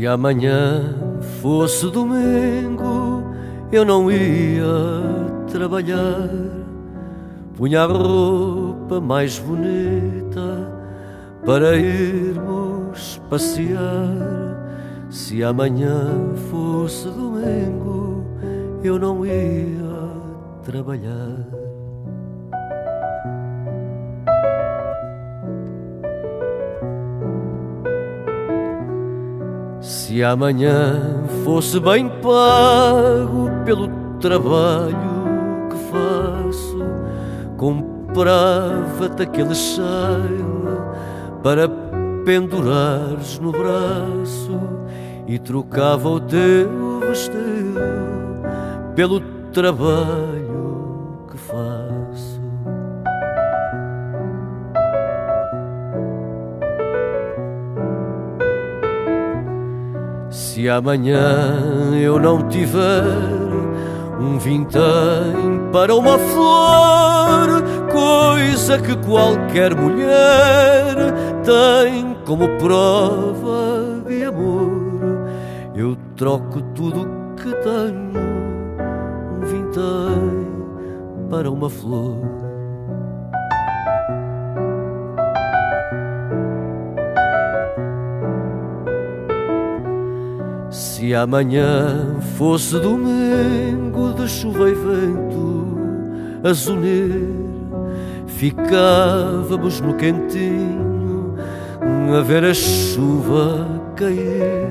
Se amanhã fosse domingo, eu não ia trabalhar. Punha a roupa mais bonita para irmos passear. Se amanhã fosse domingo, eu não ia trabalhar. Se amanhã fosse bem pago pelo trabalho que faço, comprava-te aquele cheiro para pendurares no braço e trocava o teu vestido pelo trabalho que faço. Se amanhã eu não tiver um vintém para uma flor, coisa que qualquer mulher tem como prova de amor, eu troco tudo que tenho, um vintém para uma flor. Se amanhã fosse domingo de chuva e vento a unir, ficávamos no quentinho a ver a chuva cair,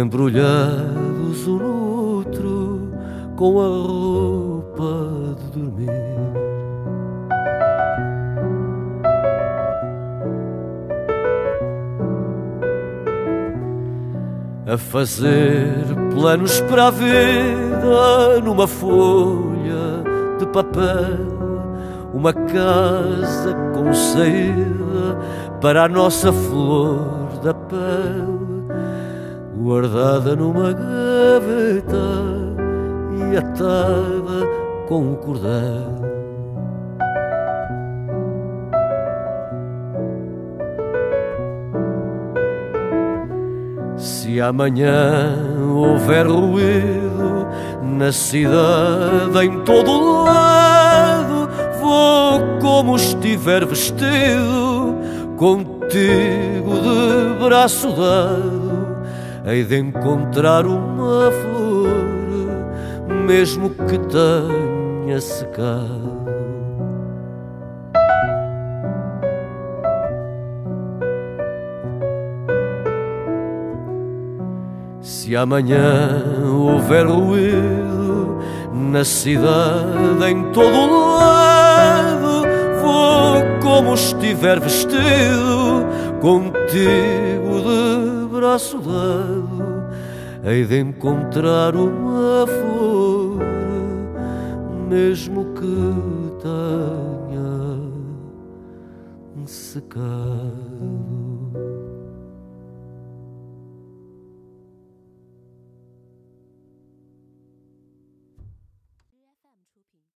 embrulhados um no outro com a roupa de dormir. a fazer planos para a vida numa folha de papel, uma casa com saída para a nossa flor da pele, guardada numa gaveta e atada com um cordel. Se amanhã houver ruído na cidade, em todo lado, como estiver vestido, contigo de braço dado, hei de encontrar uma flor, mesmo que tenha secado. Se amanhã houver ruído na cidade, em todo lado, vou como estiver vestido, contigo de braço dado, hei de encontrar uma flor, mesmo que tenha secado.